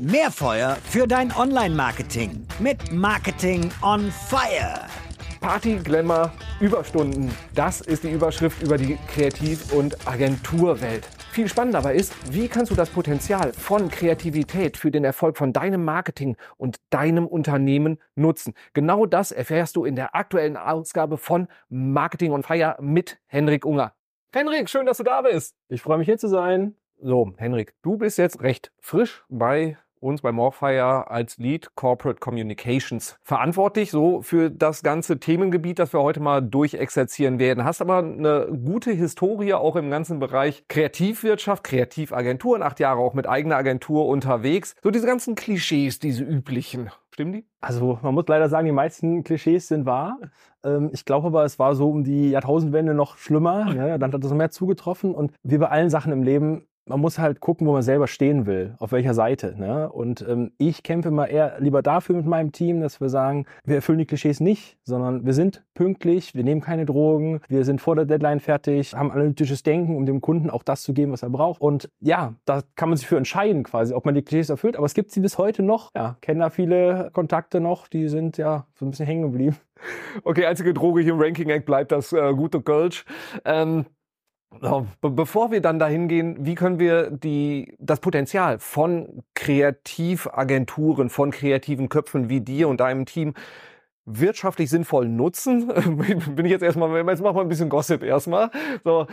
Mehr Feuer für dein Online-Marketing mit Marketing on Fire. Party, Glamour, Überstunden. Das ist die Überschrift über die Kreativ- und Agenturwelt. Viel spannender aber ist, wie kannst du das Potenzial von Kreativität für den Erfolg von deinem Marketing und deinem Unternehmen nutzen? Genau das erfährst du in der aktuellen Ausgabe von Marketing on Fire mit Henrik Unger. Henrik, schön, dass du da bist. Ich freue mich hier zu sein. So, Henrik, du bist jetzt recht frisch bei uns bei Morfire als Lead Corporate Communications verantwortlich, so für das ganze Themengebiet, das wir heute mal durchexerzieren werden. Hast aber eine gute Historie auch im ganzen Bereich Kreativwirtschaft, Kreativagenturen, acht Jahre auch mit eigener Agentur unterwegs. So diese ganzen Klischees, diese üblichen. Stimmen die? Also man muss leider sagen, die meisten Klischees sind wahr. Ähm, ich glaube aber, es war so um die Jahrtausendwende noch schlimmer. Ja, dann hat das noch mehr zugetroffen. Und wie bei allen Sachen im Leben man muss halt gucken, wo man selber stehen will, auf welcher Seite. Ne? Und ähm, ich kämpfe mal eher lieber dafür mit meinem Team, dass wir sagen, wir erfüllen die Klischees nicht, sondern wir sind pünktlich, wir nehmen keine Drogen, wir sind vor der Deadline fertig, haben analytisches Denken, um dem Kunden auch das zu geben, was er braucht. Und ja, da kann man sich für entscheiden quasi, ob man die Klischees erfüllt. Aber es gibt sie bis heute noch. Ja, kennen da viele Kontakte noch, die sind ja so ein bisschen hängen geblieben. Okay, einzige Droge hier im Ranking Act bleibt das äh, gute Kölsch. Ähm bevor wir dann dahin gehen, wie können wir die, das Potenzial von Kreativagenturen, von kreativen Köpfen wie dir und deinem Team wirtschaftlich sinnvoll nutzen? Bin ich jetzt erstmal, jetzt machen wir ein bisschen Gossip erstmal. So,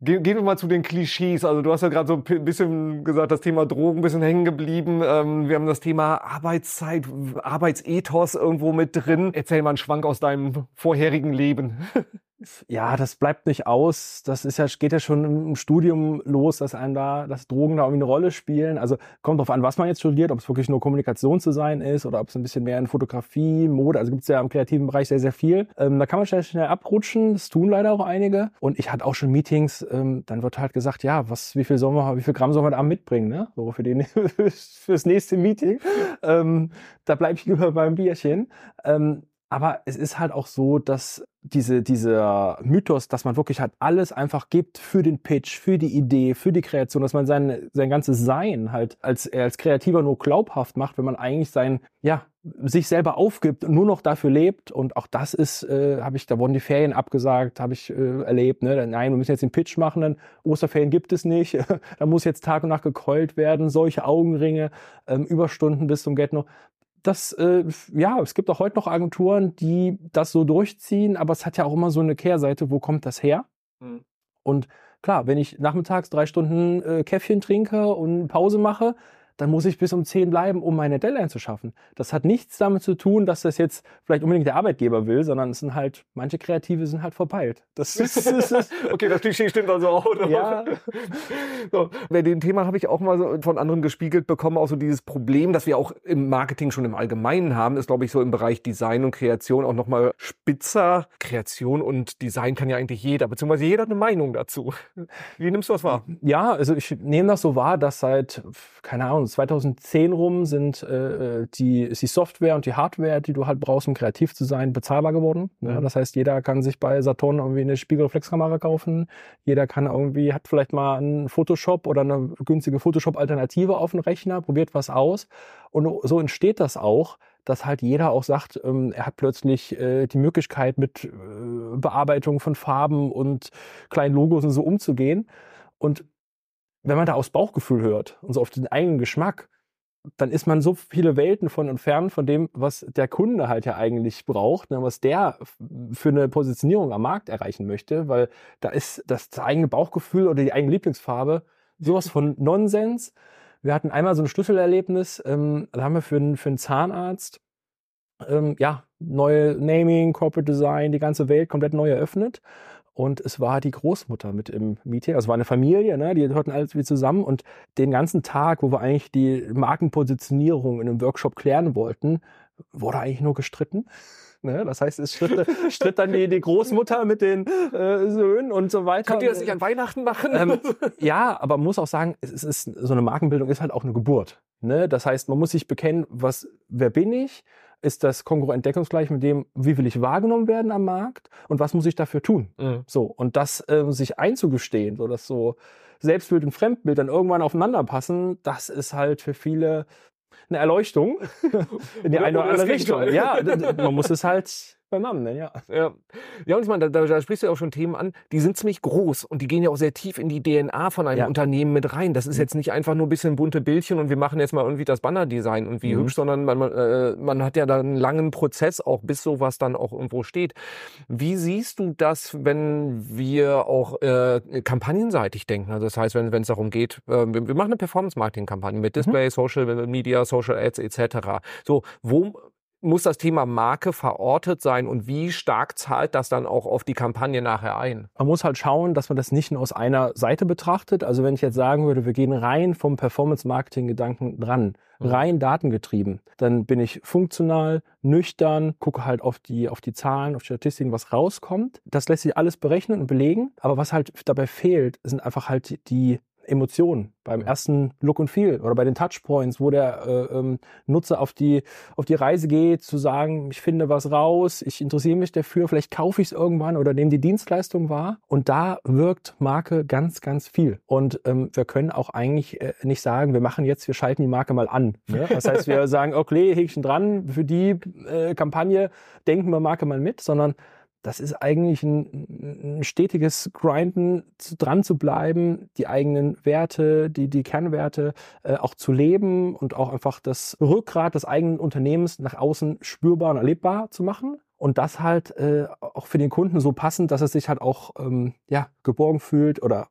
Gehen wir mal zu den Klischees. Also du hast ja gerade so ein bisschen gesagt, das Thema Drogen ein bisschen hängen geblieben. Ähm, wir haben das Thema Arbeitszeit, Arbeitsethos irgendwo mit drin. Erzähl mal einen Schwank aus deinem vorherigen Leben. Ja, das bleibt nicht aus. Das ist ja, geht ja schon im Studium los, dass einem da, dass Drogen da irgendwie eine Rolle spielen. Also kommt drauf an, was man jetzt studiert, ob es wirklich nur Kommunikation zu sein ist oder ob es ein bisschen mehr in Fotografie, Mode, also gibt es ja im kreativen Bereich sehr, sehr viel. Ähm, da kann man schnell, schnell abrutschen. Das tun leider auch einige. Und ich hatte auch schon Meetings, ähm, dann wird halt gesagt, ja, was, wie viel sollen wir, wie viel Gramm sollen wir da mitbringen, ne? So für den, fürs nächste Meeting. Ähm, da bleibe ich lieber beim Bierchen. Ähm, aber es ist halt auch so, dass diese, dieser Mythos, dass man wirklich halt alles einfach gibt für den Pitch, für die Idee, für die Kreation, dass man sein, sein ganzes Sein halt als, als Kreativer nur glaubhaft macht, wenn man eigentlich sein, ja, sich selber aufgibt und nur noch dafür lebt. Und auch das ist, äh, habe ich, da wurden die Ferien abgesagt, habe ich äh, erlebt. Ne? Nein, wir müssen jetzt den Pitch machen, dann Osterferien gibt es nicht. da muss jetzt Tag und Nacht gekeult werden, solche Augenringe, ähm, Überstunden bis zum Get-No das, äh, ja, es gibt auch heute noch Agenturen, die das so durchziehen, aber es hat ja auch immer so eine Kehrseite, wo kommt das her? Mhm. Und klar, wenn ich nachmittags drei Stunden äh, Käffchen trinke und Pause mache, dann muss ich bis um 10 bleiben, um meine Deadline zu schaffen. Das hat nichts damit zu tun, dass das jetzt vielleicht unbedingt der Arbeitgeber will, sondern es sind halt, manche Kreative sind halt verpeilt. Das ist, ist, ist okay, das Klischee stimmt also auch. Oder? Ja. So, bei dem Thema habe ich auch mal so von anderen gespiegelt bekommen, auch so dieses Problem, das wir auch im Marketing schon im Allgemeinen haben, ist glaube ich so im Bereich Design und Kreation auch nochmal spitzer. Kreation und Design kann ja eigentlich jeder, beziehungsweise jeder hat eine Meinung dazu. Wie nimmst du das wahr? Ja, also ich nehme das so wahr, dass seit, keine Ahnung, 2010 rum sind äh, die, ist die Software und die Hardware, die du halt brauchst, um kreativ zu sein, bezahlbar geworden. Ja, mhm. das heißt, jeder kann sich bei Saturn irgendwie eine Spiegelreflexkamera kaufen. Jeder kann irgendwie, hat vielleicht mal einen Photoshop oder eine günstige Photoshop-Alternative auf dem Rechner, probiert was aus. Und so entsteht das auch, dass halt jeder auch sagt, ähm, er hat plötzlich äh, die Möglichkeit, mit äh, Bearbeitung von Farben und kleinen Logos und so umzugehen. Und wenn man da aufs Bauchgefühl hört und so auf den eigenen Geschmack, dann ist man so viele Welten von entfernt von dem, was der Kunde halt ja eigentlich braucht, ne, was der für eine Positionierung am Markt erreichen möchte, weil da ist das eigene Bauchgefühl oder die eigene Lieblingsfarbe sowas von Nonsens. Wir hatten einmal so ein Schlüsselerlebnis, ähm, da haben wir für, einen, für einen Zahnarzt ähm, ja, neue Naming, Corporate Design, die ganze Welt komplett neu eröffnet. Und es war die Großmutter mit im Meeting. Also es war eine Familie, ne? die hörten alles wie zusammen. Und den ganzen Tag, wo wir eigentlich die Markenpositionierung in einem Workshop klären wollten, wurde eigentlich nur gestritten. Ne? Das heißt, es stritt, stritt dann die, die Großmutter mit den äh, Söhnen und so weiter. Könnt ihr das nicht an Weihnachten machen? Ähm, ja, aber man muss auch sagen, es ist so eine Markenbildung ist halt auch eine Geburt. Ne? Das heißt, man muss sich bekennen, was, wer bin ich? Ist das kongruent deckungsgleich mit dem, wie will ich wahrgenommen werden am Markt und was muss ich dafür tun? Mhm. So und das ähm, sich einzugestehen, so dass so Selbstbild und Fremdbild dann irgendwann aufeinander passen, das ist halt für viele eine Erleuchtung in die eine oder andere Richtung. Ja, man muss es halt beim Namen nennen, ja. Ja, ja und ich meine, da, da, sprichst du ja auch schon Themen an, die sind ziemlich groß und die gehen ja auch sehr tief in die DNA von einem Ja. Unternehmen mit rein. Das ist jetzt nicht einfach nur ein bisschen bunte Bildchen und wir machen jetzt mal irgendwie das Bannerdesign und wie Mhm. hübsch, sondern man, äh, man hat ja da einen langen Prozess auch, bis sowas dann auch irgendwo steht. Wie siehst du das, wenn wir auch äh, kampagnenseitig denken? Also das heißt, wenn wenn es darum geht, äh, wir, wir machen eine Performance-Marketing-Kampagne mit Display, Social Media, Social Ads etc. So, wo muss das Thema Marke verortet sein und wie stark zahlt das dann auch auf die Kampagne nachher ein? Man muss halt schauen, dass man das nicht nur aus einer Seite betrachtet. Also wenn ich jetzt sagen würde, wir gehen rein vom Performance-Marketing-Gedanken dran, Mhm. rein datengetrieben, dann bin ich funktional, nüchtern, gucke halt auf die, auf die Zahlen, auf die Statistiken, was rauskommt. Das lässt sich alles berechnen und belegen. Aber was halt dabei fehlt, sind einfach halt die- die Emotionen beim ersten Look und Feel oder bei den Touchpoints, wo der äh, ähm, Nutzer auf die, auf die Reise geht, zu sagen, ich finde was raus, ich interessiere mich dafür, vielleicht kaufe ich es irgendwann oder nehme die Dienstleistung wahr. Und da wirkt Marke ganz, ganz viel. Und ähm, wir können auch eigentlich äh, nicht sagen, wir machen jetzt, wir schalten die Marke mal an. Ne? Das heißt, wir sagen, okay, Häkchen dran, für die äh, Kampagne denken wir Marke mal mit, sondern das ist eigentlich ein, ein stetiges Grinden, zu, dran zu bleiben, die eigenen Werte, die, die Kernwerte äh, auch zu leben und auch einfach das Rückgrat des eigenen Unternehmens nach außen spürbar und erlebbar zu machen. Und das halt äh, auch für den Kunden so passend, dass er sich halt auch ähm, ja, geborgen fühlt oder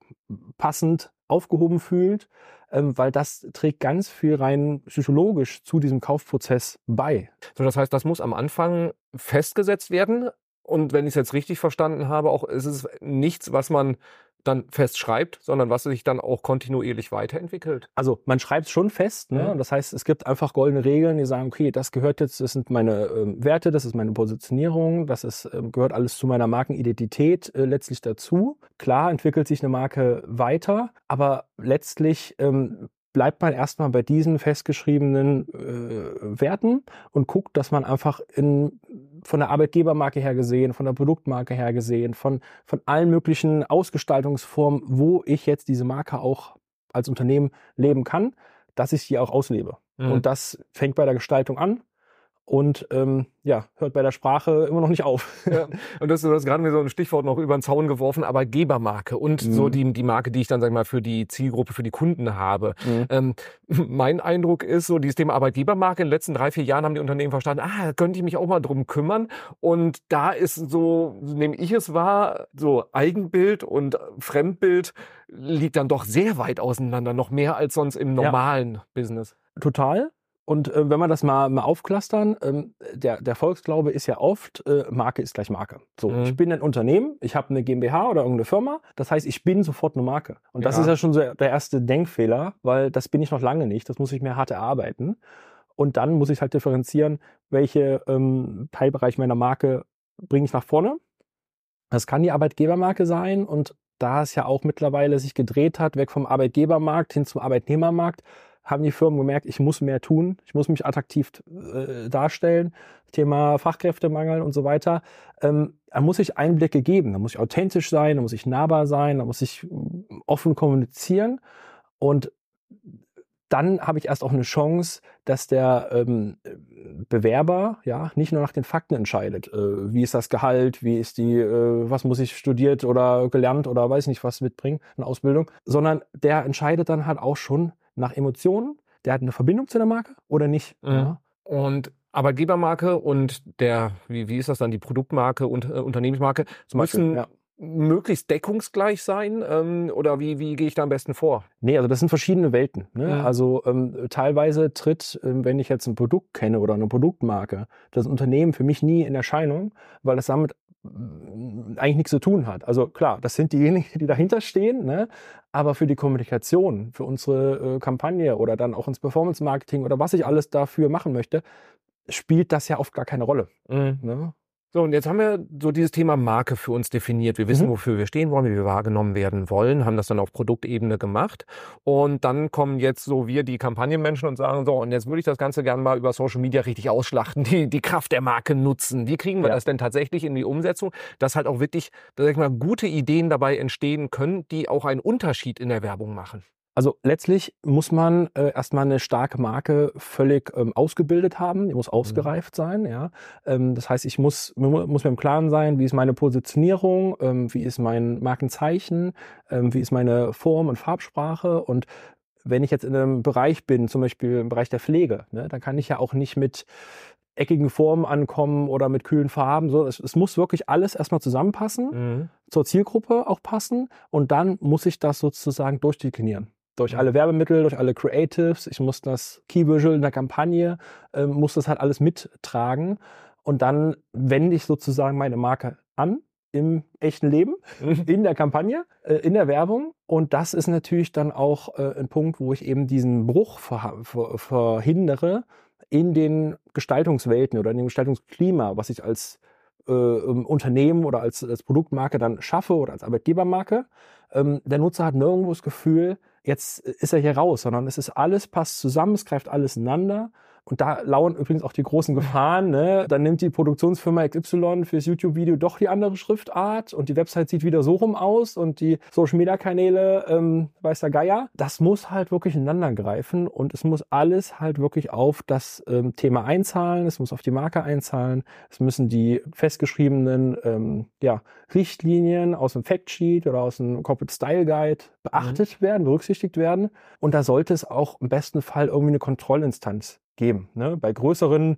passend aufgehoben fühlt, ähm, weil das trägt ganz viel rein psychologisch zu diesem Kaufprozess bei. So, das heißt, das muss am Anfang festgesetzt werden. Und wenn ich es jetzt richtig verstanden habe, auch ist es nichts, was man dann festschreibt, sondern was sich dann auch kontinuierlich weiterentwickelt. Also man schreibt es schon fest, ne? Ja. Das heißt, es gibt einfach goldene Regeln, die sagen, okay, das gehört jetzt, das sind meine ähm, Werte, das ist meine Positionierung, das ist, ähm, gehört alles zu meiner Markenidentität äh, letztlich dazu. Klar entwickelt sich eine Marke weiter, aber letztlich ähm, bleibt man erstmal bei diesen festgeschriebenen äh, Werten und guckt, dass man einfach in, von der Arbeitgebermarke her gesehen, von der Produktmarke her gesehen, von, von allen möglichen Ausgestaltungsformen, wo ich jetzt diese Marke auch als Unternehmen leben kann, dass ich sie auch auslebe. Mhm. Und das fängt bei der Gestaltung an und ähm, ja, hört bei der Sprache immer noch nicht auf. Ja. Und das, du hast gerade mir so ein Stichwort noch über den Zaun geworfen, Arbeitgebermarke und Mhm. so die, die Marke, die ich dann, sag ich mal, für die Zielgruppe, für die Kunden habe. Mhm. Ähm, mein Eindruck ist so, dieses Thema Arbeitgebermarke, in den letzten drei, vier Jahren haben die Unternehmen verstanden, ah, könnte ich mich auch mal drum kümmern. Und da ist so, nehme ich es wahr, so Eigenbild und Fremdbild liegt dann doch sehr weit auseinander, noch mehr als sonst im Ja. normalen Business. Total. Und äh, wenn wir das mal, mal aufklustern, ähm, der, der Volksglaube ist ja oft, äh, Marke ist gleich Marke. So, Mhm. ich bin ein Unternehmen, ich habe eine GmbH oder irgendeine Firma, das heißt, ich bin sofort eine Marke. Und das Ja. ist ja schon so der erste Denkfehler, weil das bin ich noch lange nicht, das muss ich mir hart erarbeiten. Und dann muss ich halt differenzieren, welche ähm, Teilbereich meiner Marke bringe ich nach vorne. Das kann die Arbeitgebermarke sein und da es ja auch mittlerweile sich gedreht hat, weg vom Arbeitgebermarkt hin zum Arbeitnehmermarkt, haben die Firmen gemerkt, ich muss mehr tun, ich muss mich attraktiv äh, darstellen. Thema Fachkräftemangel und so weiter. Ähm, da muss ich Einblicke geben, da muss ich authentisch sein, da muss ich nahbar sein, da muss ich mm, offen kommunizieren. Und dann habe ich erst auch eine Chance, dass der ähm, Bewerber ja nicht nur nach den Fakten entscheidet. Äh, wie ist das Gehalt, wie ist die, äh, was muss ich studiert oder gelernt oder weiß nicht was mitbringen, eine Ausbildung, sondern der entscheidet dann halt auch schon nach Emotionen. Der hat eine Verbindung zu der Marke oder nicht. Mhm. Ja. Und Arbeitgebermarke und der, wie, wie ist das dann, die Produktmarke und äh, Unternehmensmarke, Zum Beispiel, müssen ja. möglichst deckungsgleich sein? Ähm, oder wie, wie gehe ich da am besten vor? Nee, also das sind verschiedene Welten. Ne? Mhm. Also ähm, teilweise tritt, ähm, wenn ich jetzt ein Produkt kenne oder eine Produktmarke, das Unternehmen für mich nie in Erscheinung, weil das damit eigentlich nichts zu tun hat. Also klar, das sind diejenigen, die dahinter stehen, ne? aber für die Kommunikation, für unsere äh, Kampagne oder dann auch ins Performance-Marketing oder was ich alles dafür machen möchte, spielt das ja oft gar keine Rolle. Mhm. Ne? So, und jetzt haben wir so dieses Thema Marke für uns definiert. Wir wissen, Mhm. wofür wir stehen wollen, wie wir wahrgenommen werden wollen, haben das dann auf Produktebene gemacht. Und dann kommen jetzt so wir, die Kampagnenmenschen, und sagen, so, und jetzt würde ich das Ganze gerne mal über Social Media richtig ausschlachten, die, die Kraft der Marke nutzen. Wie kriegen wir Ja. das denn tatsächlich in die Umsetzung, dass halt auch wirklich, sag ich mal, gute Ideen dabei entstehen können, die auch einen Unterschied in der Werbung machen? Also letztlich muss man äh, erstmal eine starke Marke völlig ähm, ausgebildet haben, die muss ausgereift sein, ja. Ähm, das heißt, ich muss, mu- muss mir im Klaren sein, wie ist meine Positionierung, ähm, wie ist mein Markenzeichen, ähm, wie ist meine Form- und Farbsprache und wenn ich jetzt in einem Bereich bin, zum Beispiel im Bereich der Pflege, ne, dann kann ich ja auch nicht mit eckigen Formen ankommen oder mit kühlen Farben. So, es, es muss wirklich alles erstmal zusammenpassen Mhm. zur Zielgruppe auch passen und dann muss ich das sozusagen durchdeklinieren. Durch alle Werbemittel, durch alle Creatives, ich muss das Key Visual in der Kampagne, ähm, muss das halt alles mittragen. Und dann wende ich sozusagen meine Marke an im echten Leben, in der Kampagne, äh, in der Werbung. Und das ist natürlich dann auch äh, ein Punkt, wo ich eben diesen Bruch verha- ver verhindere in den Gestaltungswelten oder in dem Gestaltungsklima, was ich als äh, ähm, Unternehmen oder als, als Produktmarke dann schaffe oder als Arbeitgebermarke. Ähm, der Nutzer hat nirgendwo das Gefühl, jetzt ist er hier raus, sondern es ist alles, passt zusammen, es greift alles ineinander. Und da lauern übrigens auch die großen Gefahren. Ne? Dann nimmt die Produktionsfirma XY fürs YouTube-Video doch die andere Schriftart und die Website sieht wieder so rum aus und die Social-Media-Kanäle, ähm, weiß der Geier. Das muss halt wirklich ineinander greifen und es muss alles halt wirklich auf das ähm, Thema einzahlen, es muss auf die Marke einzahlen, es müssen die festgeschriebenen ähm, ja, Richtlinien aus dem Factsheet oder aus dem Corporate Style Guide beachtet werden, berücksichtigt werden. Und da sollte es auch im besten Fall irgendwie eine Kontrollinstanz geben. Ne? Bei größeren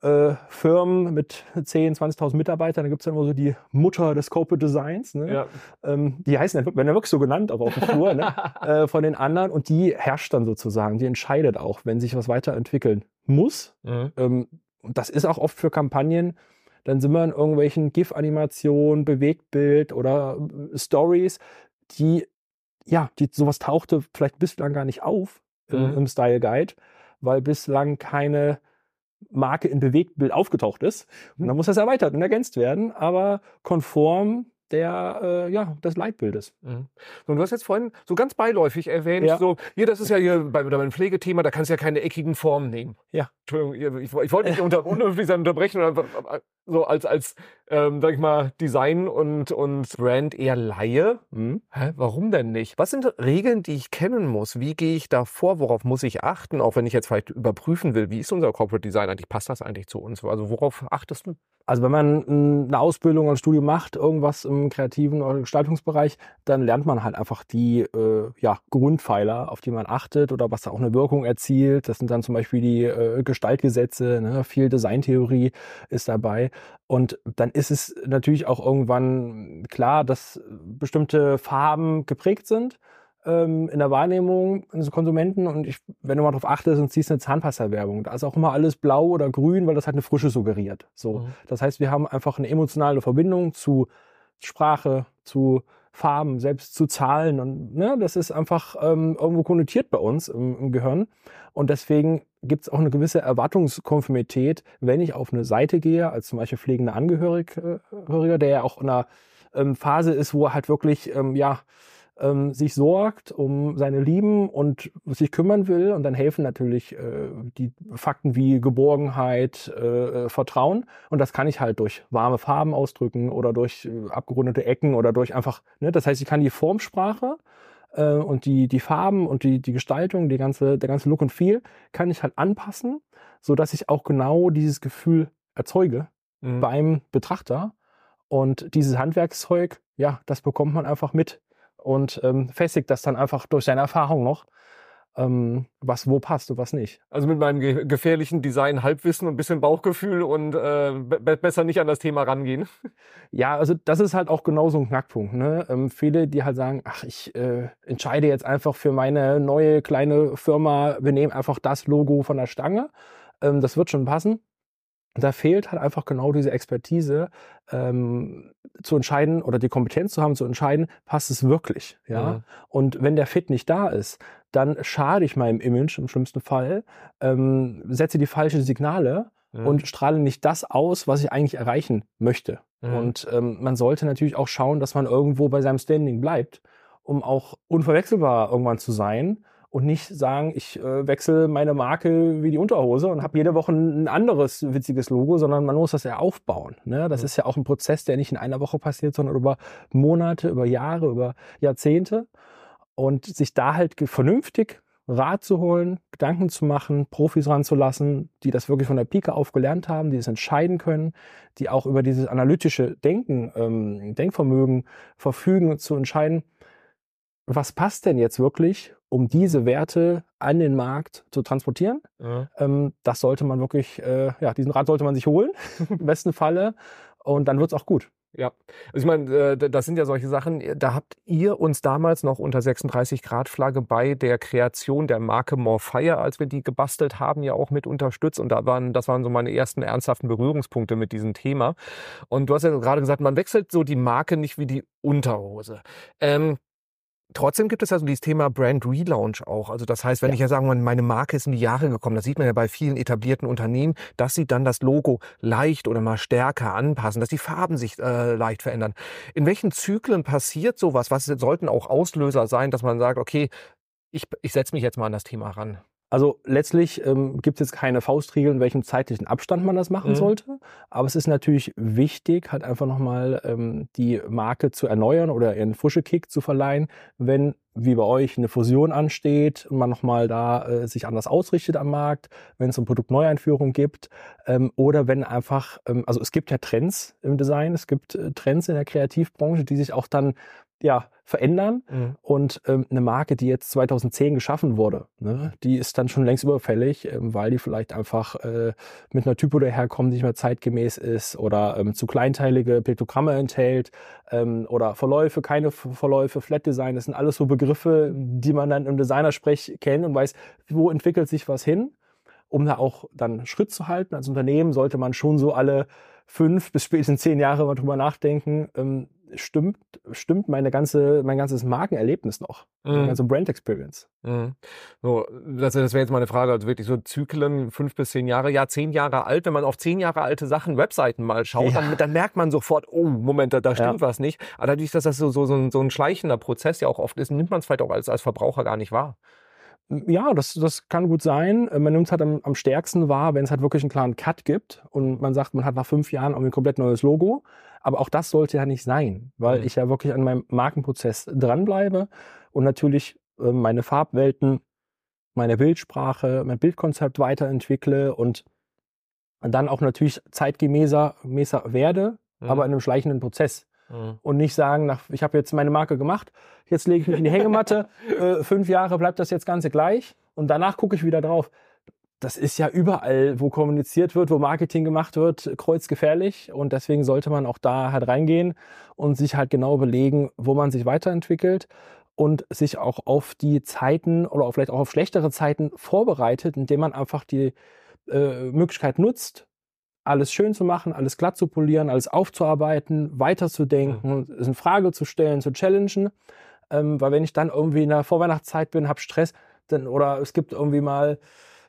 äh, Firmen mit 10, 20.000 Mitarbeitern, da gibt es dann immer so die Mutter des Corporate Designs. Ne? Ja. Ähm, die heißen, dann- werden ja wirklich so genannt, aber auf dem Flur, ne? äh, von den anderen. Und die herrscht dann sozusagen, die entscheidet auch, wenn sich was weiterentwickeln muss. Mhm. Ähm, und das ist auch oft für Kampagnen. Dann sind wir in irgendwelchen GIF-Animationen, Bewegtbild oder äh, Stories, die, ja, die sowas tauchte vielleicht bislang gar nicht auf im, Mhm. im Style Guide, weil bislang keine Marke in Bewegtbild aufgetaucht ist. Und dann muss das erweitert und ergänzt werden, aber konform der, äh, ja, des Leitbildes. Mhm. Und du hast jetzt vorhin so ganz beiläufig erwähnt, Ja. so, hier, das ist ja hier bei, bei meinem Pflegethema, da kannst du ja keine eckigen Formen nehmen. Ja. Entschuldigung, ich, ich wollte nicht unter, unhöflich sein, unterbrechen, oder so als, als ähm, sag ich mal, Design und, und Brand eher Laie. Mhm. Hä, warum denn nicht? Was sind Regeln, die ich kennen muss? Wie gehe ich da vor? Worauf muss ich achten? Auch wenn ich jetzt vielleicht überprüfen will, wie ist unser Corporate Design eigentlich? Passt das eigentlich zu uns? Also worauf achtest du? Also wenn man eine Ausbildung oder ein Studium macht, irgendwas im kreativen oder Gestaltungsbereich, dann lernt man halt einfach die äh, ja, Grundpfeiler, auf die man achtet oder was da auch eine Wirkung erzielt. Das sind dann zum Beispiel die äh, Gestaltgesetze, ne? viel Designtheorie ist dabei. Und dann ist es natürlich auch irgendwann klar, dass bestimmte Farben geprägt sind ähm, in der Wahrnehmung eines Konsumenten. Und ich, wenn du mal darauf achtest und ziehst eine Zahnpasta-Werbung, da ist auch immer alles blau oder grün, weil das halt eine Frische suggeriert. So. Mhm. Das heißt, wir haben einfach eine emotionale Verbindung zu Sprache, zu Farben, selbst zu Zahlen. Und ne, das ist einfach ähm, irgendwo konnotiert bei uns im, im Gehirn. Und deswegen gibt es auch eine gewisse Erwartungskonformität, wenn ich auf eine Seite gehe, als zum Beispiel pflegender Angehöriger, der ja auch in einer ähm, Phase ist, wo er halt wirklich ähm, ja, ähm, sich sorgt um seine Lieben und sich kümmern will. Und dann helfen natürlich äh, die Fakten wie Geborgenheit, äh, Vertrauen. Und das kann ich halt durch warme Farben ausdrücken oder durch äh, abgerundete Ecken oder durch einfach, ne? das heißt, ich kann die Formsprache äh, und die, die Farben und die, die Gestaltung, die ganze, der ganze Look und Feel, kann ich halt anpassen, so dass ich auch genau dieses Gefühl erzeuge Mhm. beim Betrachter. Und dieses Handwerkszeug, ja, das bekommt man einfach mit und ähm, festigt das dann einfach durch seine Erfahrung noch, ähm, was wo passt und was nicht. Also mit meinem ge gefährlichen Design Halbwissen und ein bisschen Bauchgefühl und äh, be besser nicht an das Thema rangehen. Ja, also das ist halt auch genau so ein Knackpunkt. Ne? Ähm, viele, die halt sagen, ach, ich äh, entscheide jetzt einfach für meine neue kleine Firma, wir nehmen einfach das Logo von der Stange. Ähm, das wird schon passen. Da fehlt halt einfach genau diese Expertise, ähm, zu entscheiden oder die Kompetenz zu haben, zu entscheiden, passt es wirklich. Ja? Mhm. Und wenn der Fit nicht da ist, dann schade ich meinem Image im schlimmsten Fall, ähm, setze die falschen Signale mhm. und strahle nicht das aus, was ich eigentlich erreichen möchte. Mhm. Und ähm, man sollte natürlich auch schauen, dass man irgendwo bei seinem Standing bleibt, um auch unverwechselbar irgendwann zu sein und nicht sagen, ich äh, wechsle meine Marke wie die Unterhose und habe jede Woche ein anderes witziges Logo, sondern man muss das ja aufbauen. Ne? Das mhm. ist ja auch ein Prozess, der nicht in einer Woche passiert, sondern über Monate, über Jahre, über Jahrzehnte. Und sich da halt vernünftig Rat zu holen, Gedanken zu machen, Profis ranzulassen, die das wirklich von der Pike auf gelernt haben, die es entscheiden können, die auch über dieses analytische Denken, ähm, Denkvermögen verfügen, zu entscheiden, was passt denn jetzt wirklich, um diese Werte an den Markt zu transportieren. Ja. Ähm, das sollte man wirklich, äh, ja, diesen Rat sollte man sich holen, im besten Falle. Und dann wird's auch gut. Ja, also ich meine, äh, das sind ja solche Sachen, da habt ihr uns damals noch unter 36 Grad Flagge bei der Kreation der Marke Morfire, als wir die gebastelt haben, ja auch mit unterstützt und da waren, das waren so meine ersten ernsthaften Berührungspunkte mit diesem Thema. Und du hast ja gerade gesagt, man wechselt so die Marke nicht wie die Unterhose. Ähm, Trotzdem gibt es ja so dieses Thema Brand Relaunch auch. Also das heißt, wenn ja. ich ja sagen, meine Marke ist in die Jahre gekommen, das sieht man ja bei vielen etablierten Unternehmen, dass sie dann das Logo leicht oder mal stärker anpassen, dass die Farben sich äh, leicht verändern. In welchen Zyklen passiert sowas? Was sollten auch Auslöser sein, dass man sagt, okay, ich, ich setze mich jetzt mal an das Thema ran? Also letztlich ähm, gibt es jetzt keine Faustregel, in welchem zeitlichen Abstand man das machen mhm. sollte. Aber es ist natürlich wichtig, halt einfach nochmal ähm, die Marke zu erneuern oder ihren frische Kick zu verleihen, wenn wie bei euch eine Fusion ansteht und man nochmal da äh, sich anders ausrichtet am Markt, wenn es eine Produktneueinführung gibt ähm, oder wenn einfach, ähm, also es gibt ja Trends im Design, es gibt äh, Trends in der Kreativbranche, die sich auch dann ja, verändern. Mhm. Und ähm, eine Marke, die jetzt 2010 geschaffen wurde, ne, die ist dann schon längst überfällig, ähm, weil die vielleicht einfach äh, mit einer Typo daherkommt, die nicht mehr zeitgemäß ist oder ähm, zu kleinteilige Piktogramme enthält ähm, oder Verläufe, keine Verläufe, Flat Design. Das sind alles so Begriffe, die man dann im Designersprech kennt und weiß, wo entwickelt sich was hin. Um da auch dann Schritt zu halten als Unternehmen, sollte man schon so alle fünf bis spätestens zehn Jahre mal drüber nachdenken, ähm, stimmt, stimmt meine ganze, mein ganzes Markenerlebnis noch. Mhm. Meine ganze Brand Experience. Mhm. So, das, das wäre jetzt mal eine Frage, also wirklich so Zyklen, fünf bis zehn Jahre, ja, zehn Jahre alt, wenn man auf zehn Jahre alte Sachen, Webseiten mal schaut, ja. dann, dann, merkt man sofort, oh, Moment, da, da stimmt ja. was nicht. Aber dadurch, dass das so, so, so, ein, so ein schleichender Prozess ja auch oft ist, nimmt man es vielleicht auch als, als Verbraucher gar nicht wahr. Ja, das, das kann gut sein. Man nimmt es halt am, am stärksten wahr, wenn es halt wirklich einen klaren Cut gibt und man sagt, man hat nach fünf Jahren irgendwie ein komplett neues Logo. Aber auch das sollte ja nicht sein, weil mhm. ich ja wirklich an meinem Markenprozess dranbleibe und natürlich äh, meine Farbwelten, meine Bildsprache, mein Bildkonzept weiterentwickle und dann auch natürlich zeitgemäßer werde, mhm. aber in einem schleichenden Prozess. Mhm. Und nicht sagen, nach, ich habe jetzt meine Marke gemacht, jetzt lege ich mich in die Hängematte, äh, fünf Jahre bleibt das jetzt Ganze gleich und danach gucke ich wieder drauf das ist ja überall, wo kommuniziert wird, wo Marketing gemacht wird, kreuzgefährlich. Und deswegen sollte man auch da halt reingehen und sich halt genau überlegen, wo man sich weiterentwickelt und sich auch auf die Zeiten oder vielleicht auch auf schlechtere Zeiten vorbereitet, indem man einfach die äh, Möglichkeit nutzt, alles schön zu machen, alles glatt zu polieren, alles aufzuarbeiten, weiterzudenken, mhm. es in Frage zu stellen, zu challengen. Ähm, weil wenn ich dann irgendwie in der Vorweihnachtszeit bin, habe Stress, dann, oder es gibt irgendwie mal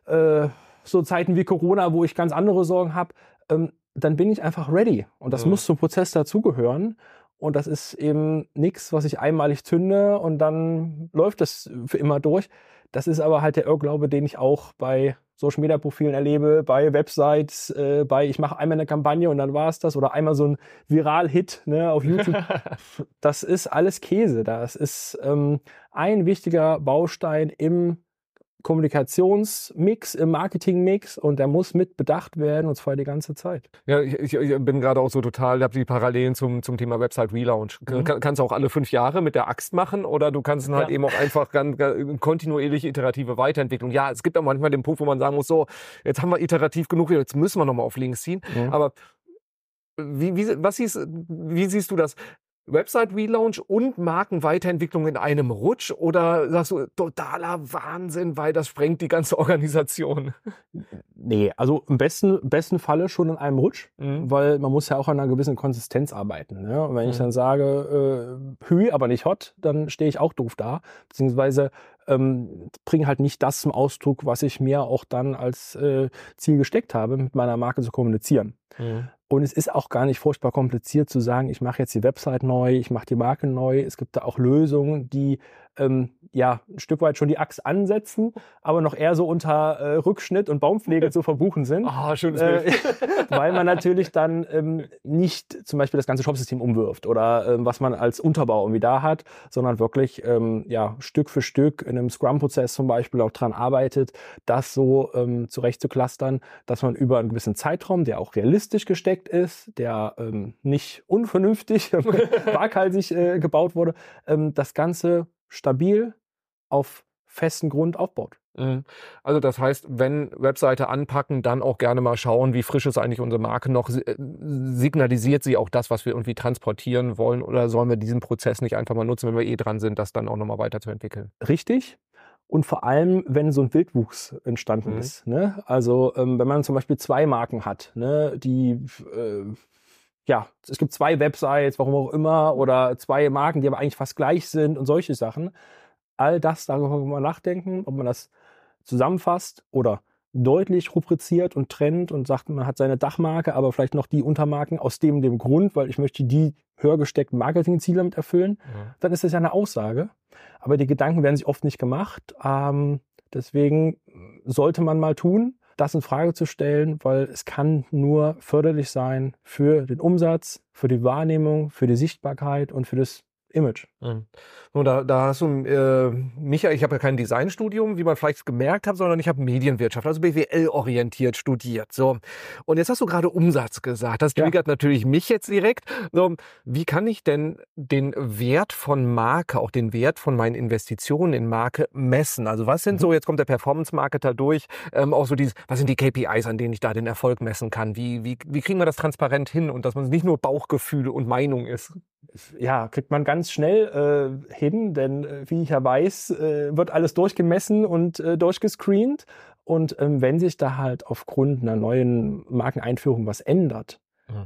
äh, so Zeiten wie Corona, wo ich ganz andere Sorgen habe, ähm, dann bin ich einfach ready. Und das mhm. muss zum Prozess dazugehören. Und das ist eben nichts, was ich einmalig zünde und dann läuft das für immer durch. Das ist aber halt der Irrglaube, den ich auch bei Social Media Profilen erlebe, bei Websites, äh, bei ich mache einmal eine Kampagne und dann war es das oder einmal so ein Viral-Hit ne, auf YouTube. das ist alles Käse. Das ist ähm, ein wichtiger Baustein im Kommunikationsmix, im Marketingmix und der muss mit bedacht werden und zwar die ganze Zeit. Ja, ich, ich bin gerade auch so total, ich habe die Parallelen zum, zum Thema Website Relaunch. Mhm. Kann, kannst du auch alle fünf Jahre mit der Axt machen oder du kannst halt ja. eben auch einfach ganz, ganz kontinuierlich iterative Weiterentwicklung. Ja, es gibt auch manchmal den Punkt, wo man sagen muss, so, jetzt haben wir iterativ genug, jetzt müssen wir nochmal auf links ziehen. Mhm. Aber wie, wie, was siehst, wie siehst du das? Website-Relaunch und Markenweiterentwicklung in einem Rutsch oder sagst du totaler Wahnsinn, weil das sprengt die ganze Organisation? Nee, also im besten, besten Falle schon in einem Rutsch, mhm. weil man muss ja auch an einer gewissen Konsistenz arbeiten. Ne? Und wenn mhm. ich dann sage, äh, Hü, aber nicht hot, dann stehe ich auch doof da. Beziehungsweise ähm, bringen halt nicht das zum Ausdruck, was ich mir auch dann als äh, Ziel gesteckt habe, mit meiner Marke zu kommunizieren. Mhm. Und es ist auch gar nicht furchtbar kompliziert zu sagen, ich mache jetzt die Website neu, ich mache die Marke neu. Es gibt da auch Lösungen, die ähm, ja ein Stück weit schon die Axt ansetzen, aber noch eher so unter äh, Rückschnitt und Baumpflege zu verbuchen sind. Ah, oh, schönes Bild. Äh, weil man natürlich dann ähm, nicht zum Beispiel das ganze Shopsystem umwirft oder ähm, was man als Unterbau irgendwie da hat, sondern wirklich ähm, ja Stück für Stück in einem Scrum-Prozess zum Beispiel auch dran arbeitet, das so ähm, zurecht zu clustern, dass man über einen gewissen Zeitraum, der auch realistisch gesteckt ist, der ähm, nicht unvernünftig, waghalsig äh, gebaut wurde, ähm, das Ganze stabil auf festen Grund aufbaut. Mhm. Also das heißt, wenn Webseite anpacken, dann auch gerne mal schauen, wie frisch ist eigentlich unsere Marke noch. Äh, signalisiert sie auch das, was wir irgendwie transportieren wollen oder sollen wir diesen Prozess nicht einfach mal nutzen, wenn wir eh dran sind, das dann auch nochmal weiterzuentwickeln? Richtig. Und vor allem, wenn so ein Wildwuchs entstanden mhm. ist. Ne? Also ähm, wenn man zum Beispiel zwei Marken hat, ne, die äh, ja, es gibt zwei Websites, warum auch immer, oder zwei Marken, die aber eigentlich fast gleich sind und solche Sachen. All das, darüber kann man nachdenken, ob man das zusammenfasst oder deutlich rubriziert und trennt und sagt, man hat seine Dachmarke, aber vielleicht noch die Untermarken aus dem dem Grund, weil ich möchte die höher gesteckten Marketingziele damit erfüllen, ja. dann ist das ja eine Aussage. Aber die Gedanken werden sich oft nicht gemacht. Ähm, deswegen sollte man mal tun das in Frage zu stellen, weil es kann nur förderlich sein für den Umsatz, für die Wahrnehmung, für die Sichtbarkeit und für das Image. Mhm. Da, da hast du, äh, Michael, ich habe ja kein Designstudium, wie man vielleicht gemerkt hat, sondern ich habe Medienwirtschaft, also BWL-orientiert studiert. So. Und jetzt hast du gerade Umsatz gesagt. Das triggert ja. natürlich mich jetzt direkt. So, wie kann ich denn den Wert von Marke, auch den Wert von meinen Investitionen in Marke messen? Also was sind mhm. so, jetzt kommt der Performance-Marketer durch, ähm, auch so dieses, was sind die KPIs, an denen ich da den Erfolg messen kann? Wie, wie, wie kriegen wir das transparent hin und dass man nicht nur Bauchgefühle und Meinung ist? ja, kriegt man ganz schnell äh, hin, denn äh, wie ich ja weiß, äh, wird alles durchgemessen und äh, durchgescreent. Und ähm, wenn sich da halt aufgrund einer neuen Markeneinführung was ändert.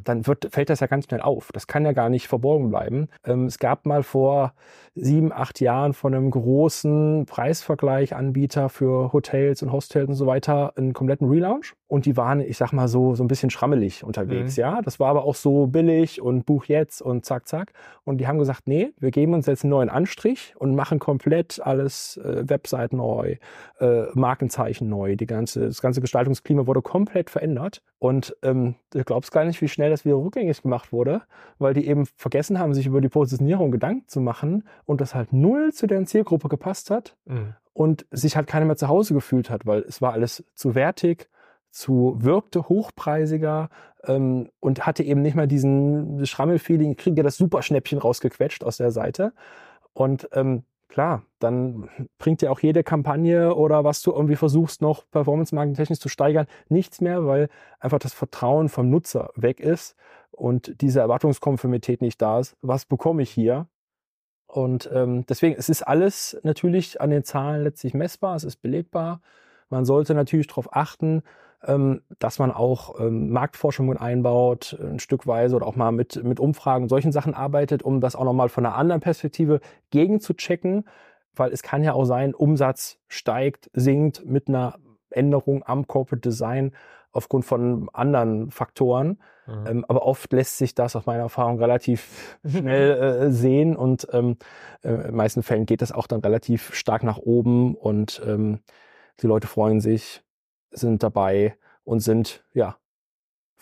Dann wird, fällt das ja ganz schnell auf. Das kann ja gar nicht verborgen bleiben. Ähm, es gab mal vor sieben, acht Jahren von einem großen Preisvergleich-Anbieter für Hotels und Hostels und so weiter einen kompletten Relaunch. Und die waren, ich sag mal so, so ein bisschen schrammelig unterwegs. Mhm. Ja, das war aber auch so billig und buch jetzt und zack, zack. Und die haben gesagt, nee, wir geben uns jetzt einen neuen Anstrich und machen komplett alles äh, Website neu, äh, Markenzeichen neu. Die ganze, das ganze Gestaltungsklima wurde komplett verändert. Und ähm, du glaubst gar nicht, wie schnell das wieder rückgängig gemacht wurde, weil die eben vergessen haben, sich über die Positionierung Gedanken zu machen und das halt null zu deren Zielgruppe gepasst hat mhm. und sich halt keiner mehr zu Hause gefühlt hat, weil es war alles zu wertig, zu wirkte hochpreisiger ähm, und hatte eben nicht mal diesen Schrammelfeeling, kriegt ja das Superschnäppchen rausgequetscht aus der Seite. Und ähm, klar, dann bringt ja auch jede Kampagne oder was du irgendwie versuchst, noch performance-marketing-technisch zu steigern, nichts mehr, weil einfach das Vertrauen vom Nutzer weg ist und diese Erwartungskonformität nicht da ist. Was bekomme ich hier? Und ähm, deswegen, es ist alles natürlich an den Zahlen letztlich messbar, es ist belegbar. Man sollte natürlich darauf achten, dass man auch ähm, Marktforschungen einbaut, ein Stückweise oder auch mal mit, mit Umfragen und solchen Sachen arbeitet, um das auch nochmal von einer anderen Perspektive gegen zu checken. Weil es kann ja auch sein, Umsatz steigt, sinkt mit einer Änderung am Corporate Design aufgrund von anderen Faktoren. Mhm. Ähm, aber oft lässt sich das aus meiner Erfahrung relativ schnell äh, sehen und ähm, äh, in den meisten Fällen geht das auch dann relativ stark nach oben und ähm, die Leute freuen sich, sind dabei und sind ja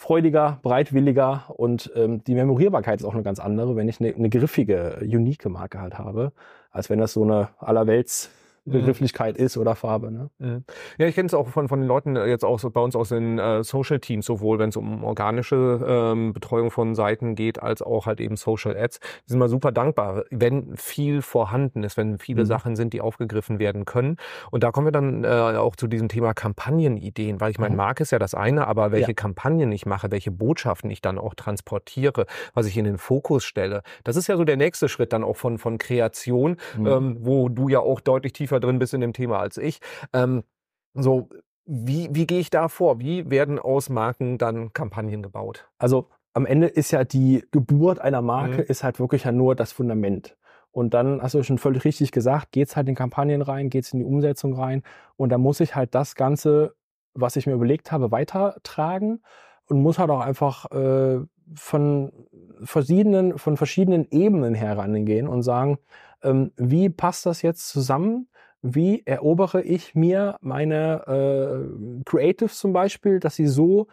freudiger, breitwilliger und ähm, die Memorierbarkeit ist auch eine ganz andere, wenn ich eine, eine griffige, unique Marke halt habe, als wenn das so eine allerwelts. Begrifflichkeit ist oder Farbe. Ne? Mhm. Ja, ich kenne es auch von, von den Leuten äh, jetzt auch so bei uns aus den äh, Social Teams, sowohl wenn es um organische ähm, Betreuung von Seiten geht, als auch halt eben Social Ads. Die sind mal super dankbar, wenn viel vorhanden ist, wenn viele mhm. Sachen sind, die aufgegriffen werden können. Und da kommen wir dann äh, auch zu diesem Thema Kampagnenideen, weil ich meine, mhm. Marke ist ja das eine, aber welche ja. Kampagnen ich mache, welche Botschaften ich dann auch transportiere, was ich in den Fokus stelle, das ist ja so der nächste Schritt dann auch von, von Kreation, mhm. ähm, wo du ja auch deutlich tiefer tiefer drin bist in dem Thema als ich. Ähm, so, wie, wie gehe ich da vor? Wie werden aus Marken dann Kampagnen gebaut? Also am Ende ist ja die Geburt einer Marke mhm. ist halt wirklich ja nur das Fundament. Und dann hast du schon völlig richtig gesagt, geht's halt in Kampagnen rein, geht's in die Umsetzung rein. Und da muss ich halt das Ganze, was ich mir überlegt habe, weitertragen und muss halt auch einfach äh, von verschiedenen, von verschiedenen Ebenen herangehen und sagen, ähm, wie passt das jetzt zusammen? Wie erobere ich mir meine äh, Creatives zum Beispiel, dass sie so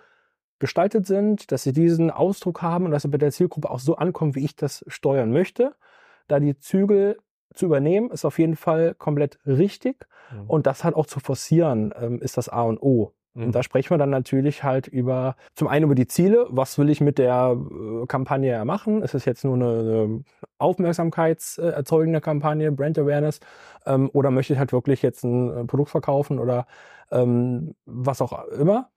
gestaltet sind, dass sie diesen Ausdruck haben und dass sie bei der Zielgruppe auch so ankommen, wie ich das steuern möchte. Da die Zügel zu übernehmen, ist auf jeden Fall komplett richtig. Mhm. Und das halt auch zu forcieren, ähm, ist das A und O. Und mhm. da sprechen wir dann natürlich halt über, zum einen über die Ziele, was will ich mit der äh, Kampagne ja machen? Ist es jetzt nur eine, eine aufmerksamkeitserzeugende Kampagne, Brand Awareness, ähm, oder möchte ich halt wirklich jetzt ein äh, Produkt verkaufen oder ähm, was auch immer?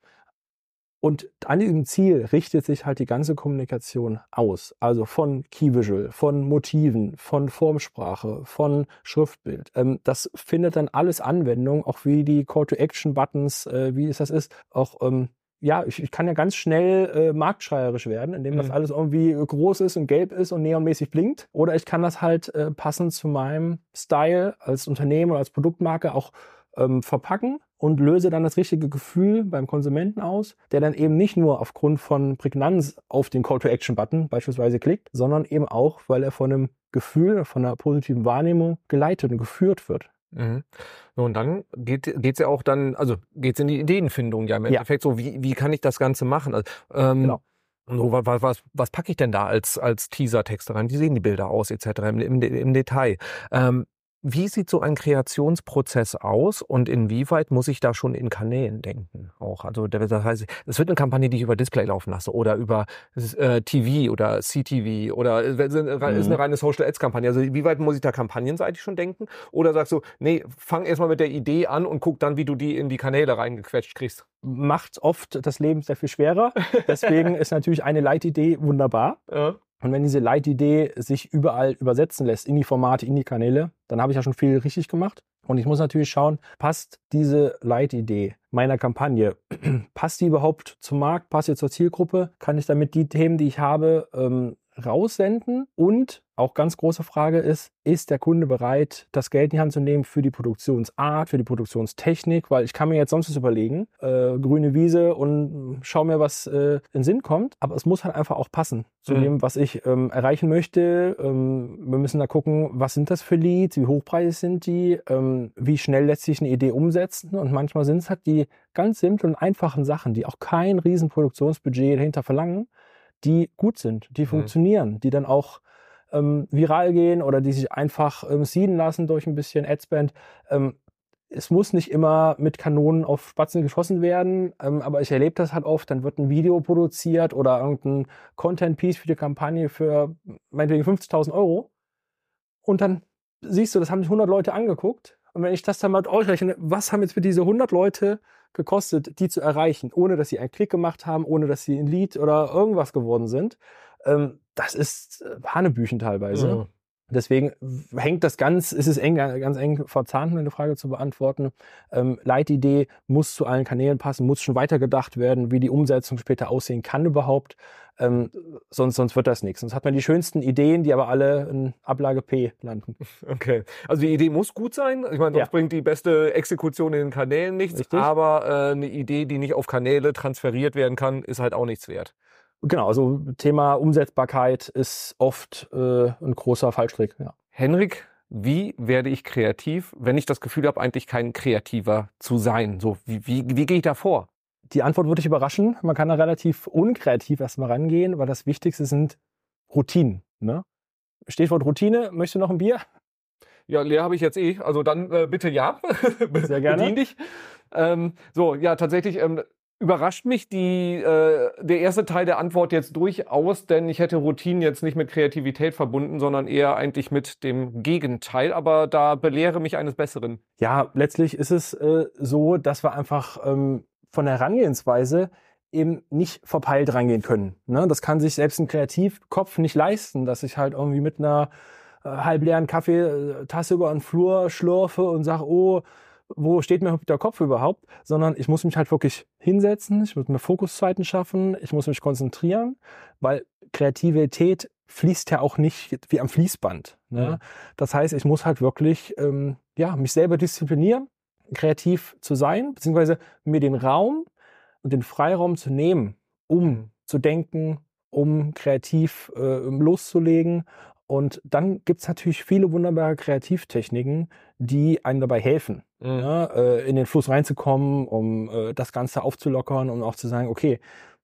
Und an diesem Ziel richtet sich halt die ganze Kommunikation aus. Also von Key Visual, von Motiven, von Formsprache, von Schriftbild. Ähm, das findet dann alles Anwendung, auch wie die Call-to-Action-Buttons, äh, wie es das ist. Auch, ähm, ja, ich, ich kann ja ganz schnell äh, marktschreierisch werden, indem das mhm. alles irgendwie groß ist und gelb ist und neonmäßig blinkt. Oder ich kann das halt äh, passend zu meinem Style als Unternehmen oder als Produktmarke auch ähm, verpacken und löse dann das richtige Gefühl beim Konsumenten aus, der dann eben nicht nur aufgrund von Prägnanz auf den Call-to-Action-Button beispielsweise klickt, sondern eben auch, weil er von einem Gefühl, von einer positiven Wahrnehmung geleitet und geführt wird. Mhm. Und dann geht es ja auch dann, also geht es in die Ideenfindung ja im Endeffekt ja. so, wie, wie kann ich das Ganze machen? Also, ähm, genau. So, was, was, was packe ich denn da als, als Teaser-Text rein? Wie sehen die Bilder aus, etc. im, im, im Detail? Ähm, wie sieht so ein Kreationsprozess aus und inwieweit muss ich da schon in Kanälen denken? Auch, also das heißt, es wird eine Kampagne, die ich über Display laufen lasse oder über äh, TV oder CTV oder äh, ist eine mhm. reine Social Ads Kampagne. Also wie weit muss ich da kampagnenseitig schon denken? Oder sagst du, nee, fang erstmal mit der Idee an und guck dann, wie du die in die Kanäle reingequetscht kriegst? Macht oft das Leben sehr viel schwerer. Deswegen ist natürlich eine Leitidee wunderbar. Ja. Und wenn diese Leitidee sich überall übersetzen lässt, in die Formate, in die Kanäle, dann habe ich ja schon viel richtig gemacht. Und ich muss natürlich schauen, passt diese Leitidee meiner Kampagne, passt die überhaupt zum Markt, passt die zur Zielgruppe? Kann ich damit die Themen, die ich habe, ähm, raussenden? Und auch ganz große Frage ist, ist der Kunde bereit, das Geld in die Hand zu nehmen für die Produktionsart, für die Produktionstechnik? Weil ich kann mir jetzt sonst was überlegen, äh, grüne Wiese und schau mir, was äh, in Sinn kommt. Aber es muss halt einfach auch passen zu mhm. dem, was ich ähm, erreichen möchte. Ähm, wir müssen da gucken, was sind das für Leads, wie hochpreisig sind die, ähm, wie schnell lässt sich eine Idee umsetzen. Und manchmal sind es halt die ganz simplen und einfachen Sachen, die auch kein Riesenproduktionsbudget dahinter verlangen, die gut sind, die mhm. funktionieren, die dann auch ähm, viral gehen oder die sich einfach ähm, seeden lassen durch ein bisschen Adspend. Ähm, es muss nicht immer mit Kanonen auf Spatzen geschossen werden, ähm, aber ich erlebe das halt oft, dann wird ein Video produziert oder irgendein Content-Piece für die Kampagne für meinetwegen 50.000 Euro und dann siehst du, das haben sich 100 Leute angeguckt und wenn ich das dann mal ausrechne, was haben jetzt für diese 100 Leute gekostet, die zu erreichen, ohne dass sie einen Klick gemacht haben, ohne dass sie ein Lied oder irgendwas geworden sind, ähm, das ist äh, Hanebüchen teilweise. Mhm. Deswegen hängt das ganz, ist es eng, ganz eng verzahnt, eine Frage zu beantworten. Ähm, Leitidee muss zu allen Kanälen passen, muss schon weitergedacht werden, wie die Umsetzung später aussehen kann überhaupt. Ähm, sonst, sonst wird das nichts. Sonst hat man die schönsten Ideen, die aber alle in Ablage P landen. Okay. Also die Idee muss gut sein. Ich meine, sonst ja. bringt die beste Exekution in den Kanälen nichts. Richtig. Aber äh, eine Idee, die nicht auf Kanäle transferiert werden kann, ist halt auch nichts wert. Genau, also Thema Umsetzbarkeit ist oft äh, ein großer Fallstrick. Ja. Henrik, wie werde ich kreativ, wenn ich das Gefühl habe, eigentlich kein Kreativer zu sein? So, wie, wie, wie gehe ich da vor? Die Antwort würde dich überraschen. Man kann da relativ unkreativ erstmal rangehen, weil das Wichtigste sind Routinen. Ne? Stichwort Routine. Möchtest du noch ein Bier? Ja, leer habe ich jetzt eh. Also dann äh, bitte ja. Sehr gerne. Bedien dich. Ähm, so, ja, tatsächlich ähm, überrascht mich die, äh, der erste Teil der Antwort jetzt durchaus, denn ich hätte Routinen jetzt nicht mit Kreativität verbunden, sondern eher eigentlich mit dem Gegenteil. Aber da belehre mich eines Besseren. Ja, letztlich ist es äh, so, dass wir einfach ähm, von der Herangehensweise eben nicht verpeilt rangehen können. Ne? Das kann sich selbst ein Kreativkopf nicht leisten, dass ich halt irgendwie mit einer äh, halbleeren Kaffeetasse über einen Flur schlurfe und sage, oh, wo steht mir der Kopf überhaupt, sondern ich muss mich halt wirklich hinsetzen, ich muss mir Fokuszeiten schaffen, ich muss mich konzentrieren, weil Kreativität fließt ja auch nicht wie am Fließband. Ne? Mhm. Das heißt, ich muss halt wirklich ähm, ja, mich selber disziplinieren, kreativ zu sein, beziehungsweise mir den Raum und den Freiraum zu nehmen, um zu denken, um kreativ äh, loszulegen. Und dann gibt's natürlich viele wunderbare Kreativtechniken, die einem dabei helfen, Mhm. ja, äh, in den Fluss reinzukommen, um äh, das Ganze aufzulockern und auch zu sagen, okay,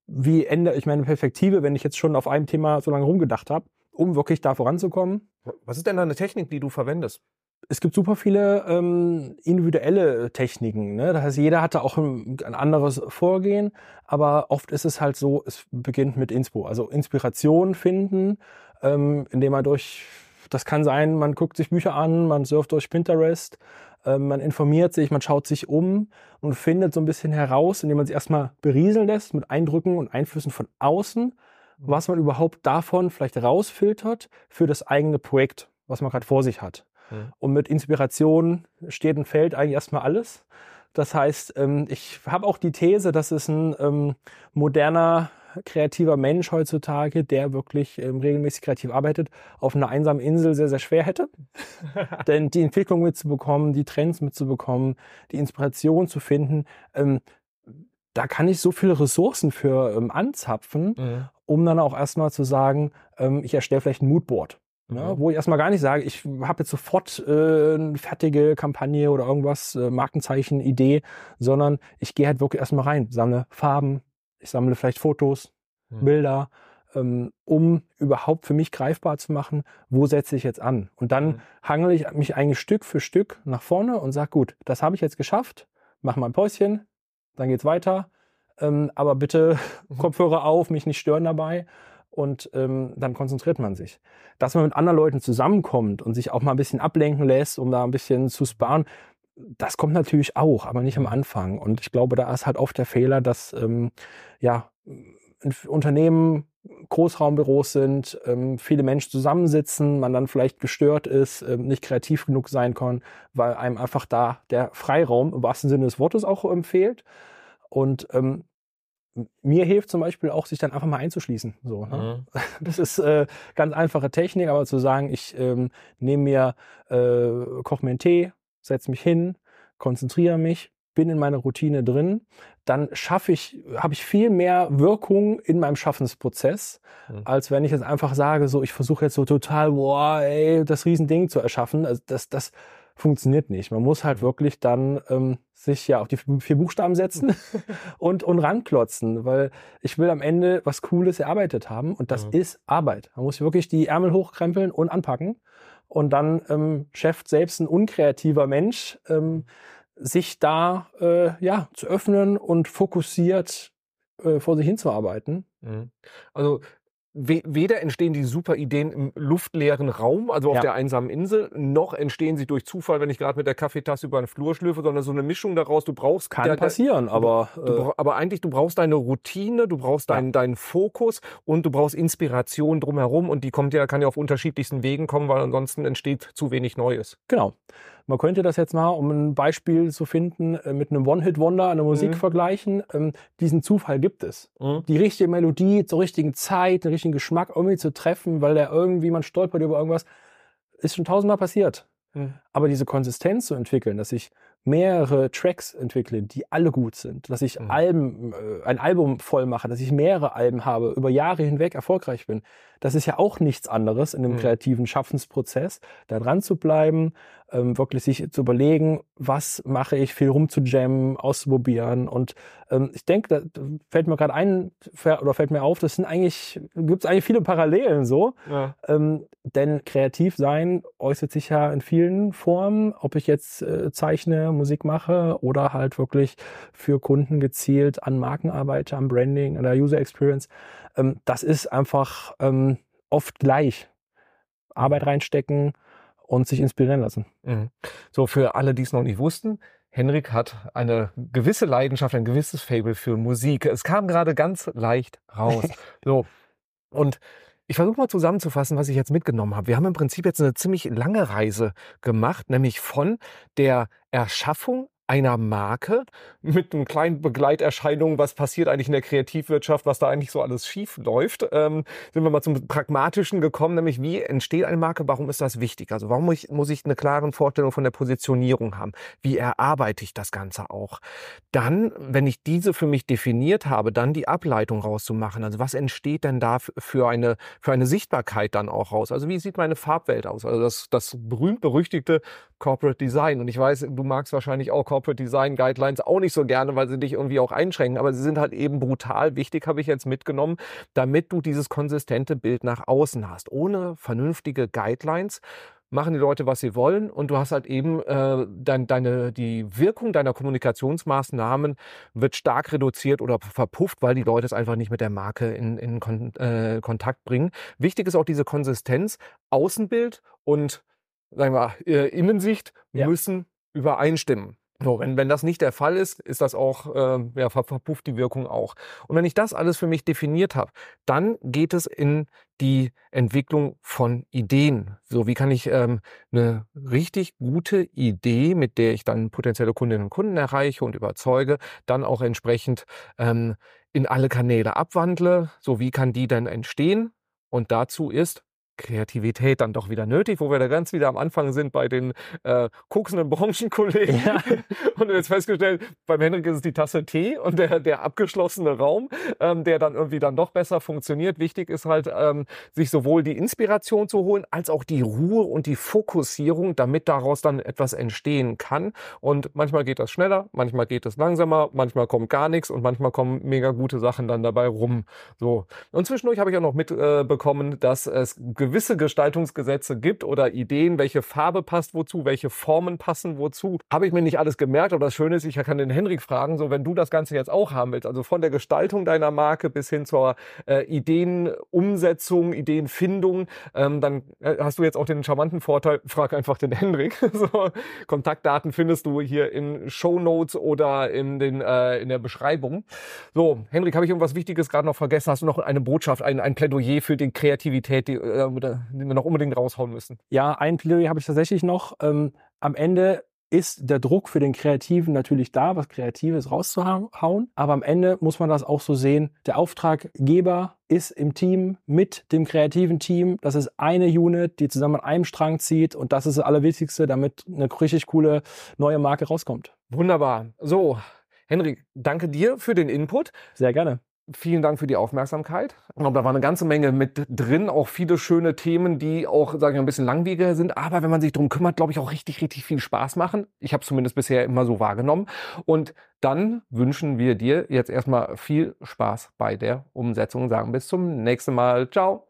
wie ändere ich meine Perspektive, wenn ich jetzt schon auf einem Thema so lange rumgedacht habe, um wirklich da voranzukommen? Was ist denn da eine Technik, die du verwendest? es gibt super viele ähm, individuelle Techniken. Ne? Das heißt, jeder hatte auch ein, ein anderes Vorgehen, aber oft ist es halt so, es beginnt mit Inspo, also Inspiration finden, ähm, indem man durch, das kann sein, man guckt sich Bücher an, man surft durch Pinterest, ähm, man informiert sich, man schaut sich um und findet so ein bisschen heraus, indem man sich erstmal berieseln lässt mit Eindrücken und Einflüssen von außen, was man überhaupt davon vielleicht rausfiltert für das eigene Projekt, was man gerade vor sich hat. Mhm. Und mit Inspiration steht und fällt eigentlich erstmal alles. Das heißt, ähm, ich habe auch die These, dass es ein ähm, moderner, kreativer Mensch heutzutage, der wirklich ähm, regelmäßig kreativ arbeitet, auf einer einsamen Insel sehr, sehr schwer hätte. Denn die Entwicklung mitzubekommen, die Trends mitzubekommen, die Inspiration zu finden, ähm, da kann ich so viele Ressourcen für ähm, anzapfen, Mhm. um dann auch erstmal zu sagen, ähm, ich erstelle vielleicht ein Moodboard. Ne, Mhm. wo ich erstmal gar nicht sage, ich habe jetzt sofort äh, eine fertige Kampagne oder irgendwas, äh, Markenzeichen, Idee, sondern ich gehe halt wirklich erstmal rein, sammle Farben, ich sammle vielleicht Fotos, Mhm. Bilder, ähm, um überhaupt für mich greifbar zu machen, wo setze ich jetzt an. Und dann Mhm. hangel ich mich eigentlich Stück für Stück nach vorne und sage, gut, das habe ich jetzt geschafft, mach mal ein Päuschen, dann geht's weiter. Ähm, aber bitte Mhm. Kopfhörer auf, mich nicht stören dabei. Und ähm, dann konzentriert man sich. Dass man mit anderen Leuten zusammenkommt und sich auch mal ein bisschen ablenken lässt, um da ein bisschen zu sparen, das kommt natürlich auch, aber nicht am Anfang. Und ich glaube, da ist halt oft der Fehler, dass ähm, ja Unternehmen Großraumbüros sind, ähm, viele Menschen zusammensitzen, man dann vielleicht gestört ist, ähm, nicht kreativ genug sein kann, weil einem einfach da der Freiraum im wahrsten Sinne des Wortes auch ähm, fehlt. Und ähm, mir hilft zum Beispiel auch, sich dann einfach mal einzuschließen. So, ne? Mhm. Das ist äh, ganz einfache Technik, aber zu sagen, ich ähm, nehme mir, äh, koche mir einen Tee, setze mich hin, konzentriere mich, bin in meiner Routine drin, dann schaffe ich, habe ich viel mehr Wirkung in meinem Schaffensprozess, Mhm. als wenn ich jetzt einfach sage, so ich versuche jetzt so total, boah, ey, das Riesending zu erschaffen. Also das, das funktioniert nicht. Man muss halt wirklich dann ähm, sich ja auf die vier Buchstaben setzen und, und ranklotzen, weil ich will am Ende was Cooles erarbeitet haben und das Mhm. ist Arbeit. Man muss wirklich die Ärmel hochkrempeln und anpacken und dann ähm, schafft selbst ein unkreativer Mensch ähm, sich da äh, ja zu öffnen und fokussiert äh, vor sich hinzuarbeiten. Mhm. Also we weder entstehen die super Ideen im luftleeren Raum, also auf Ja. der einsamen Insel, noch entstehen sie durch Zufall, wenn ich gerade mit der Kaffeetasse über den Flur schlürfe, sondern so eine Mischung daraus. Du brauchst Kann der- passieren, aber Du äh, brauch, aber eigentlich, du brauchst deine Routine, du brauchst Ja. deinen, deinen Fokus und du brauchst Inspiration drumherum und die kommt ja, kann ja auf unterschiedlichsten Wegen kommen, weil ansonsten entsteht zu wenig Neues. Genau. Man könnte das jetzt mal, um ein Beispiel zu finden, äh, mit einem One-Hit-Wonder an der Musik Mhm. vergleichen. Ähm, diesen Zufall gibt es. Die richtige Melodie zur richtigen Zeit, den richtigen Geschmack irgendwie zu treffen, weil der irgendwie, man stolpert über irgendwas, ist schon tausendmal passiert. Mhm. Aber diese Konsistenz zu entwickeln, dass ich mehrere Tracks entwickle, die alle gut sind, dass ich Mhm. Alben, äh, ein Album voll mache, dass ich mehrere Alben habe, über Jahre hinweg erfolgreich bin, das ist ja auch nichts anderes in dem Mhm. kreativen Schaffensprozess, da dran zu bleiben, ähm, wirklich sich zu überlegen, was mache ich, viel rumzujammen, auszuprobieren. Und ähm, ich denke, da fällt mir gerade ein, oder fällt mir auf, das sind eigentlich, gibt es eigentlich viele Parallelen so. Ja. Ähm, denn kreativ sein äußert sich ja in vielen Formen, ob ich jetzt äh, zeichne, Musik mache oder halt wirklich für Kunden gezielt an Marken arbeite, am Branding, an der User Experience. Ähm, das ist einfach ähm, oft gleich. Arbeit reinstecken und sich inspirieren lassen. Mhm. So, für alle, die es noch nicht wussten, Henrik hat eine gewisse Leidenschaft, ein gewisses Fable für Musik. Es kam gerade ganz leicht raus. so. Und ich versuche mal zusammenzufassen, was ich jetzt mitgenommen habe. Wir haben im Prinzip jetzt eine ziemlich lange Reise gemacht, nämlich von der Erschaffung einer Marke mit einem kleinen Begleiterscheinungen, was passiert eigentlich in der Kreativwirtschaft, was da eigentlich so alles schief läuft, ähm, sind wir mal zum Pragmatischen gekommen, nämlich wie entsteht eine Marke, warum ist das wichtig? Also warum muss ich, muss ich eine klare Vorstellung von der Positionierung haben? Wie erarbeite ich das Ganze auch? Dann, wenn ich diese für mich definiert habe, dann die Ableitung rauszumachen. Also was entsteht denn da für eine, für eine Sichtbarkeit dann auch raus? Also wie sieht meine Farbwelt aus? Also das, das berühmt-berüchtigte Corporate Design. Und ich weiß, du magst wahrscheinlich auch Design Guidelines auch nicht so gerne, weil sie dich irgendwie auch einschränken. Aber sie sind halt eben brutal wichtig, habe ich jetzt mitgenommen, damit du dieses konsistente Bild nach außen hast. Ohne vernünftige Guidelines machen die Leute, was sie wollen und du hast halt eben äh, dein, deine, die Wirkung deiner Kommunikationsmaßnahmen wird stark reduziert oder verpufft, weil die Leute es einfach nicht mit der Marke in, in Kon äh, Kontakt bringen. Wichtig ist auch diese Konsistenz, Außenbild und sagen wir, äh, Innensicht ja. müssen übereinstimmen. So, wenn, wenn das nicht der Fall ist, ist das auch, äh, ja, verpufft die Wirkung auch. Und wenn ich das alles für mich definiert habe, dann geht es in die Entwicklung von Ideen. So, wie kann ich ähm, eine richtig gute Idee, mit der ich dann potenzielle Kundinnen und Kunden erreiche und überzeuge, dann auch entsprechend ähm, in alle Kanäle abwandle. So, wie kann die denn entstehen? Und dazu ist Kreativität dann doch wieder nötig, wo wir da ganz wieder am Anfang sind bei den äh, koksenden Branchenkollegen. Ja. Und jetzt festgestellt, beim Henrik ist es die Tasse Tee und der, der abgeschlossene Raum, ähm, der dann irgendwie dann doch besser funktioniert. Wichtig ist halt, ähm, sich sowohl die Inspiration zu holen, als auch die Ruhe und die Fokussierung, damit daraus dann etwas entstehen kann. Und manchmal geht das schneller, manchmal geht es langsamer, manchmal kommt gar nichts und manchmal kommen mega gute Sachen dann dabei rum. So. Und zwischendurch habe ich auch noch mitbekommen, äh, dass es gewisse Gestaltungsgesetze gibt oder Ideen, welche Farbe passt wozu, welche Formen passen wozu. Habe ich mir nicht alles gemerkt, aber das Schöne ist, ich kann den Henrik fragen, so wenn du das Ganze jetzt auch haben willst, also von der Gestaltung deiner Marke bis hin zur äh, Ideenumsetzung, Ideenfindung, ähm, dann äh, hast du jetzt auch den charmanten Vorteil, frag einfach den Henrik. so, Kontaktdaten findest du hier in Show Notes oder in, den, äh, in der Beschreibung. So, Henrik, habe ich irgendwas Wichtiges gerade noch vergessen? Hast du noch eine Botschaft, ein, ein Plädoyer für die Kreativität, die, äh, die wir noch unbedingt raushauen müssen? Ja, ein Plädoyer habe ich tatsächlich noch. Ähm, am Ende ist der Druck für den Kreativen natürlich da, was Kreatives rauszuhauen. Aber am Ende muss man das auch so sehen. Der Auftraggeber ist im Team mit dem kreativen Team. Das ist eine Unit, die zusammen an einem Strang zieht. Und das ist das Allerwichtigste, damit eine richtig coole neue Marke rauskommt. Wunderbar. So, Henrik, danke dir für den Input. Sehr gerne. Vielen Dank für die Aufmerksamkeit. Ich glaube, da war eine ganze Menge mit drin, auch viele schöne Themen, die auch, sage ich mal, ein bisschen langwieriger sind, aber wenn man sich drum kümmert, glaube ich, auch richtig, richtig viel Spaß machen. Ich habe es zumindest bisher immer so wahrgenommen. Und dann wünschen wir dir jetzt erstmal viel Spaß bei der Umsetzung. Sagen bis zum nächsten Mal. Ciao.